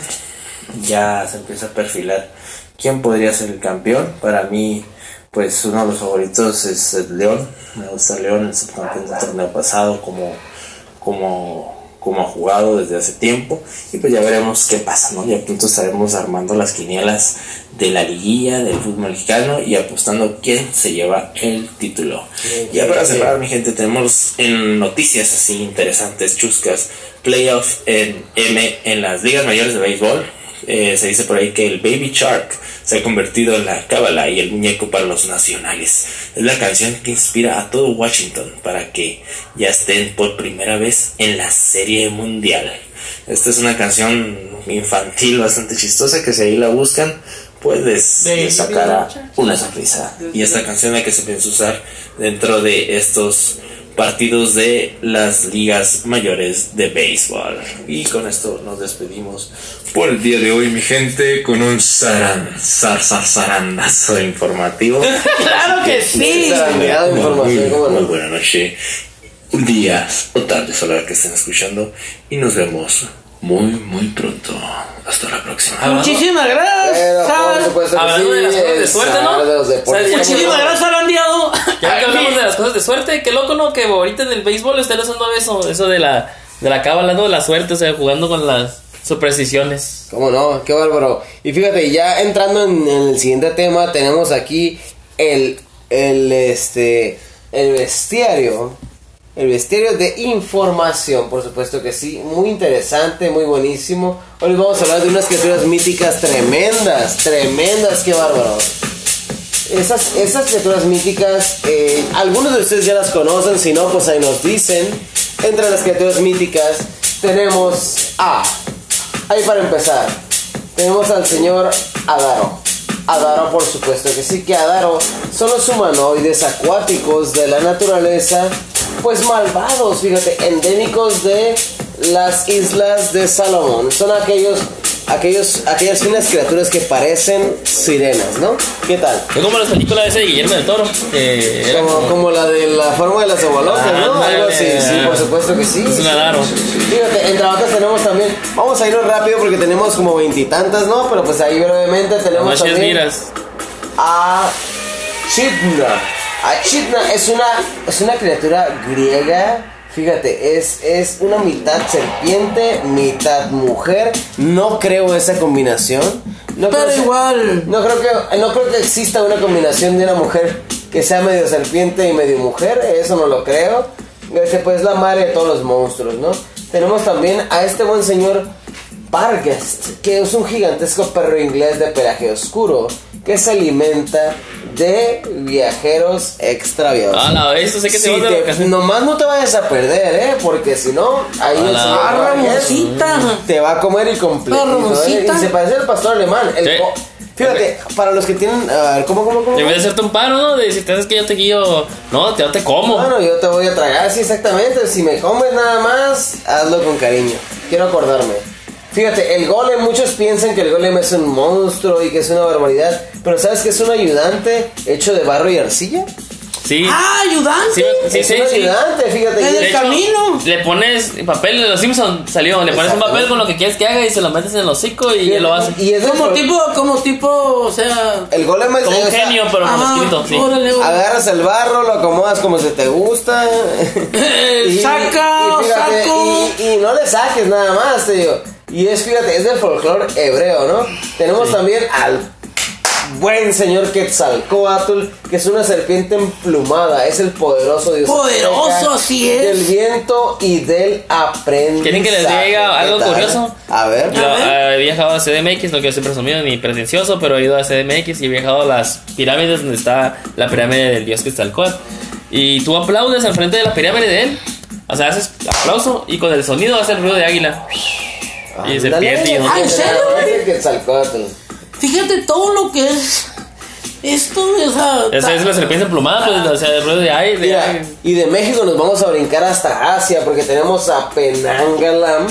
ya se empieza a perfilar quién podría ser el campeón, para mí, pues uno de los favoritos es el León, me gusta León, el subcampeón del torneo pasado, como, como como ha jugado desde hace tiempo y pues ya veremos qué pasa, ¿no? Ya pronto estaremos armando las quinielas de la liguilla del fútbol mexicano y apostando quién se lleva el título. Ya para cerrar, mi gente, tenemos en noticias así interesantes, chuscas, playoff en M en las ligas mayores de béisbol. Eh, se dice por ahí que el Baby Shark se ha convertido en la cábala y el muñeco para los nacionales. Es la canción que inspira a todo Washington para que ya estén por primera vez en la serie mundial. Esta es una canción infantil bastante chistosa que si ahí la buscan pues les, les sacará una sonrisa. Y esta canción la que se piensa usar dentro de estos partidos de las ligas mayores de béisbol. Y con esto nos despedimos por el día de hoy, mi gente, con un zaran, zar, zar, zarandazo informativo. ¡Claro que sí! Zarandeado Muy, buena noche, días o tardes a la hora que estén escuchando. Y nos vemos muy, muy pronto. Hasta la próxima. Muchísimas gracias. Hablando de las cosas de suerte, ¿no? Muchísimas gracias, Arandiado. Ya que hablamos de las cosas de suerte, qué loco, ¿no? Que ahorita en el béisbol están usando eso, eso de la, de la cábala, ¿no? De la suerte, o sea, jugando con las supersticiones. ¿Cómo no? Qué bárbaro. Y fíjate, ya entrando en, en el siguiente tema, tenemos aquí el, el, este, el bestiario. El bestiario de información, por supuesto que sí. Muy interesante, muy buenísimo. Hoy vamos a hablar de unas criaturas míticas tremendas, tremendas, qué bárbaro. Esas, esas criaturas míticas, eh, algunos de ustedes ya las conocen, si no, pues ahí nos dicen. Entre las criaturas míticas tenemos a. Ahí para empezar. Tenemos al señor Adaro. Adaro, por supuesto que sí, que Adaro son los humanoides acuáticos de la naturaleza, pues malvados, fíjate, endémicos de las islas de Salomón. Son aquellos, aquellos, aquellas finas criaturas que parecen sirenas, ¿no? ¿Qué tal? Es como las películas ese de Guillermo del Toro. Era Como, como, como la de la forma de las abuelotas, ¿no? Algo así, ándale. sí, por supuesto que sí. Es Adaro. Fíjate, entre otras tenemos también, vamos a irnos rápido porque tenemos como veintitantas, ¿no? Pero pues ahí brevemente tenemos también miras. a Chitna. A Chitna es una, es una criatura griega. Fíjate, es, es una mitad serpiente, mitad mujer. No creo esa combinación. No Pero creo igual. no creo que no creo que exista una combinación de una mujer que sea medio serpiente y medio mujer, eso no lo creo. Este pues es la madre de todos los monstruos, ¿no? Tenemos también a este buen señor Barghest, que es un gigantesco perro inglés de pelaje oscuro que se alimenta de viajeros extraviados. Ah, la vez, sé que Sí, te te- nomás no te vayas a perder, ¿eh? Porque si no, ahí el señor Ah, te va a comer y completo. Ah, Ramoncita. Y se parece al pastor alemán. El Sí. Fíjate, para los que tienen. A ver, ¿cómo, cómo, cómo? Vez de hacerte un paro, ¿no? De si te haces que yo te guío. No, te, yo te como. Bueno, yo te voy a tragar, sí, exactamente. Si me comes nada más, hazlo con cariño. Quiero acordarme. Fíjate, el golem, muchos piensan que el golem es un monstruo y que es una barbaridad. Pero ¿sabes que es un ayudante hecho de barro y arcilla? Sí. Ah, ayudante. Sí, sí, es sí. un sí. ayudante, fíjate. Es y- el De hecho, camino. Le pones papel de los Simpsons, salió. Le pones un papel con lo que quieres que haga y se lo metes en el hocico y lo hace. Y es Como tipo, como tipo, o sea. El golem es Como un genio, pero ajá, escrito, sí. órale, órale. Agarras el barro, lo acomodas como se te gusta. Eh, saca, y, fíjate, saco. y, y no le saques nada más, te digo. Y es, fíjate, es del folclore hebreo, ¿no? Tenemos también al buen señor Quetzalcoatl, que es una serpiente emplumada, es el poderoso dios. Poderoso, así es. Del viento y del aprendizaje. ¿Quieren que les diga algo curioso? A ver. Yo eh, he viajado a CDMX, no quiero ser presumido ni pretencioso, pero he ido a CDMX y he viajado a las pirámides donde está la pirámide del dios Quetzalcóatl. Y tú aplaudes al frente de la pirámide de él. O sea, haces aplauso y con el sonido hace el ruido de águila. Y Ándale. serpiente y no Ah, ¿en serio? Quetzalcóatl. Fíjate todo lo que es esto, o sea. Esa es la serpiente emplumada, pues, o sea, el ruido de aire. de Mira, aire. y de México nos vamos a brincar hasta Asia porque tenemos a Penangalam.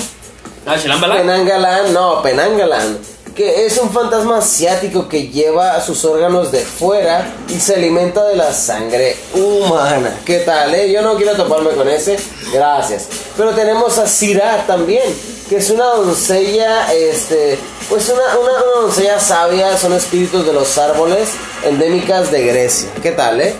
Ah, Chilambala. Penangalan, no, Penangalan, que es un fantasma asiático que lleva sus órganos de fuera y se alimenta de la sangre humana. ¿Qué tal, eh? Yo no quiero toparme con ese, gracias. Pero tenemos a Sirá también, que es una doncella, este, pues una, una, doncella sabia, son espíritus de los árboles endémicas de Grecia. ¿Qué tal, eh?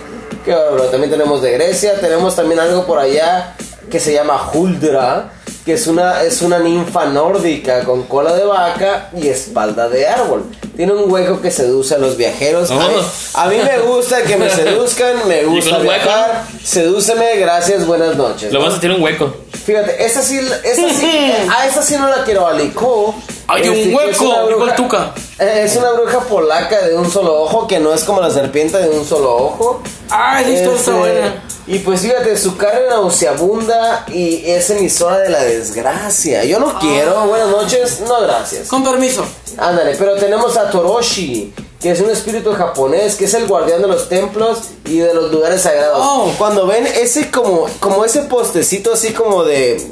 Que bueno, también tenemos de Grecia, tenemos también algo por allá que se llama Huldra, que es una, es una ninfa nórdica con cola de vaca y espalda de árbol. Tiene un hueco que seduce a los viajeros. A, mí, a mí me gusta que me seduzcan, me gusta hueco, viajar. Sedúceme, gracias, buenas noches. Lo vas a tiene un hueco. Fíjate, esta sí, esta sí, a esta sí no la quiero alicó. Hay un hueco, bruja- el Tuca. eh, Es una bruja polaca de un solo ojo, que no es como la serpiente de un solo ojo. Ah, esa historia está Este, buena. Y pues fíjate, su carne nauseabunda y es emisora de la desgracia. Yo no quiero, buenas noches, no gracias. Con permiso. Ándale, pero tenemos a Toroshi, que es un espíritu japonés, que es el guardián de los templos y de los lugares sagrados. Oh. Cuando ven ese como, como ese postecito así como de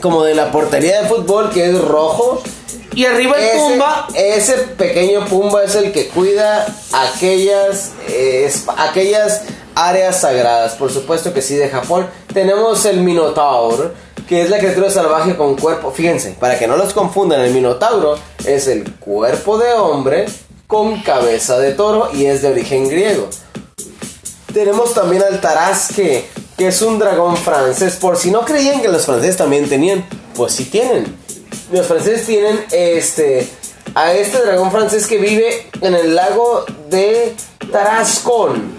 como de la portería de fútbol que es rojo, Y arriba el ese, tumba. ese pequeño Pumba es el que cuida aquellas, eh, aquellas áreas sagradas. Por supuesto que sí, de Japón. Tenemos el Minotaur, que es la criatura salvaje con cuerpo. Fíjense, para que no los confundan, el Minotauro es el cuerpo de hombre con cabeza de toro y es de origen griego. Tenemos también al Tarasque, que es un dragón francés. Por si no creían que los franceses también tenían, pues sí tienen. Los franceses tienen este a este dragón francés que vive en el lago de Tarascón,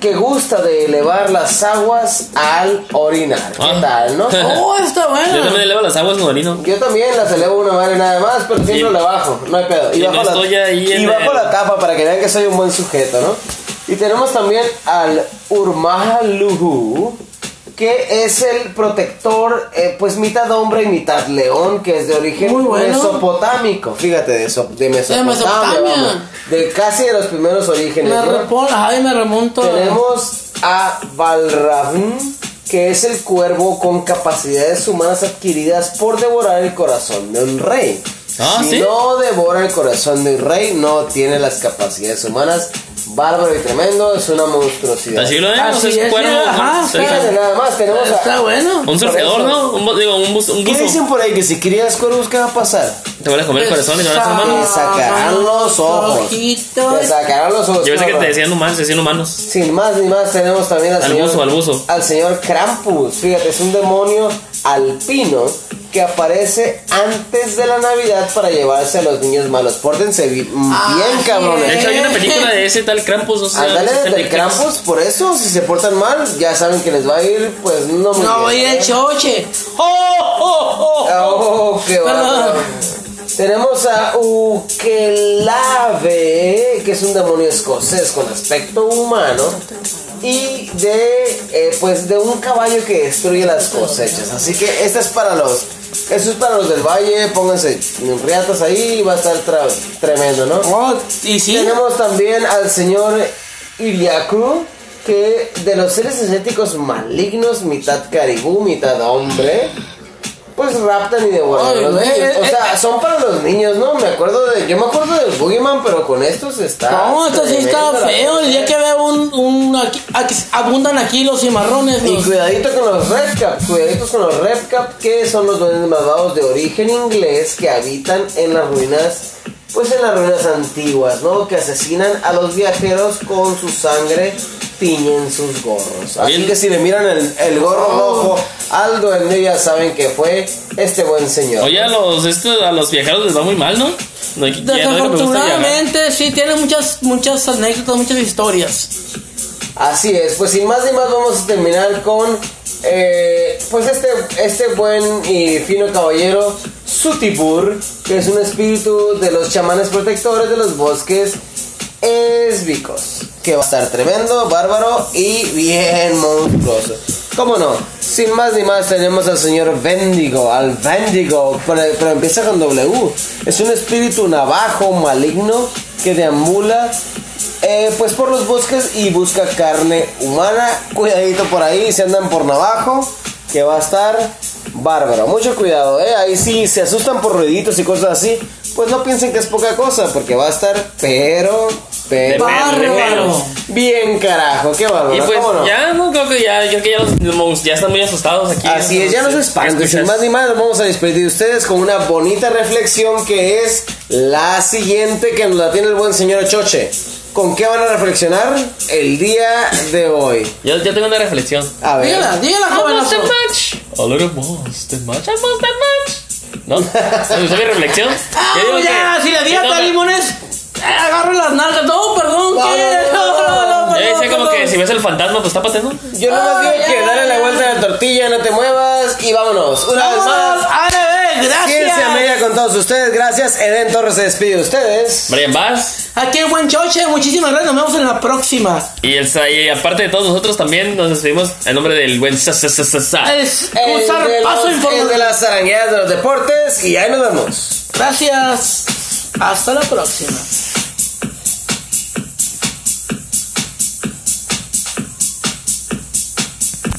que gusta de elevar las aguas al orinar. ¿Qué Ah. tal, no? Oh, está Yo también elevo las aguas con orino. Yo también las elevo una madre nada más, pero siempre la bajo, no hay pedo. y no bajo, la, estoy ahí en y bajo el- la tapa para que vean que soy un buen sujeto, ¿no? Y tenemos también al Urmahaluhu, que es el protector, eh, pues mitad hombre y mitad león, que es de origen bueno. mesopotámico. Fíjate, de, eso, de Mesopotamia. Mesopotamia. vamos, de casi de los primeros orígenes. Me, ¿no? repon- ay, me remonto. Tenemos a Balravn, que es el cuervo con capacidades humanas adquiridas por devorar el corazón de un rey. Ah, si ¿sí? no devora el corazón de un rey, no tiene las capacidades humanas. Bárbaro y tremendo, es una monstruosidad. Así lo vemos, Así es es, cuervo. ajá. Fíjate nada más, tenemos a- Está bueno. Un surfeador. ¿no? Un, digo, un, bus, un ¿Qué buzo. dicen por ahí? Que si crías cuervos, ¿qué va a pasar? Te van a comer el corazón y te van a hacer Te humanos. sacarán los ojos. Ojitos. Te sacarán los ojos. Yo pensé que te decían humanos, decían humanos. Sin más ni más tenemos también al, Al señor, buzo, al buzo. al señor Krampus. Fíjate, es un demonio alpino que aparece antes de la Navidad para llevarse a los niños malos. Pórtense bi- Ah, bien, cabrones. De hecho, hay una película de ese tal Krampus. No sé, Ándale, del. Krampus, por eso, si se portan mal, ya saben que les va a ir, pues no muy No, voy bien. el ¿eh? choche. ¡Oh, oh, oh! Oh, qué. Tenemos a Ukelave, que es un demonio escocés con aspecto humano. Y de, eh, pues de un caballo que destruye las cosechas. Así que esta es para los, eso es para los del valle. Pónganse riatas ahí y va a estar tremendo, ¿no? Oh, y sí. Tenemos también al señor Iriaku, que de los seres estéticos malignos, mitad caribú, mitad hombre, pues raptan y devoran a Ay, los. O eh, sea, son para los niños, ¿no? Me acuerdo de, yo me acuerdo del Boogeyman, pero con estos está. No, esto sí está feo. El día que veo un. un aquí, aquí abundan aquí los cimarrones. Y cuidadito con los Redcap, cuidaditos con los Redcap, que son los duendes malvados de origen inglés que habitan en las ruinas, pues en las ruinas antiguas, ¿no? Que asesinan a los viajeros con su sangre, tiñen sus gorros. Así Bien. que si le miran el, el gorro rojo al duende, ya saben que fue este buen señor. Oye, a los, estos, a los viajeros les va muy mal, ¿no? No, ya no me gusta viajar. Desafortunadamente, sí, tiene muchas, muchas anécdotas, muchas historias. Así es, pues sin más ni más vamos a terminar con eh, pues este, este buen y fino caballero Sutibur, que es un espíritu de los chamanes protectores de los bosques esbicos, que va a estar tremendo, bárbaro y bien monstruoso. ¿Cómo no? Sin más ni más tenemos al señor Vendigo, al Vendigo, pero, empieza con W. Es un espíritu navajo maligno que deambula eh, pues por los bosques y busca carne humana. Cuidadito por ahí, se andan por navajo, que va a estar bárbaro. Mucho cuidado, eh. Ahí sí se asustan por ruiditos y cosas así. Pues no piensen que es poca cosa, porque va a estar, pero, pero, Bárbaro. bien carajo, qué bárbaro. Y pues ¿cómo no? ya, no creo que ya, creo que ya, los, ya están muy asustados aquí. Así es, ya no se espanten. Sin más ni más, nos vamos a despedir de ustedes con una bonita reflexión que es la siguiente que nos la tiene el buen señor Choche. ¿Con qué van a reflexionar el día de hoy? Yo, yo tengo una reflexión. A ver. Dígala, dígala, Almost jovenazo. too much. A little more too much. Almost too much. ¿No? ¿No mi reflexión? Ah, Yo digo ya, que- si le yo diga tengo a que- limones, eh, agarre las nalgas. No, perdón, No, ¿qué? no, no, como que si ves el fantasma, pues tápate, ¿no? Yo nomás digo que dale la vuelta a la tortilla, no te muevas y vámonos. Una vez más. árabe, Ciencia gracias. Media con todos ustedes. Gracias. Eden Torres se despide de ustedes. Brian Bass. Aquí el buen Choche, muchísimas gracias. Nos vemos en la próxima. Y, el, y aparte de todos nosotros también nos despedimos en nombre del buen Sa Sa Sa Sa. Es El un de, paso los- el de informativo. las arangueadas de los deportes y ahí nos vemos. Gracias. Hasta la próxima.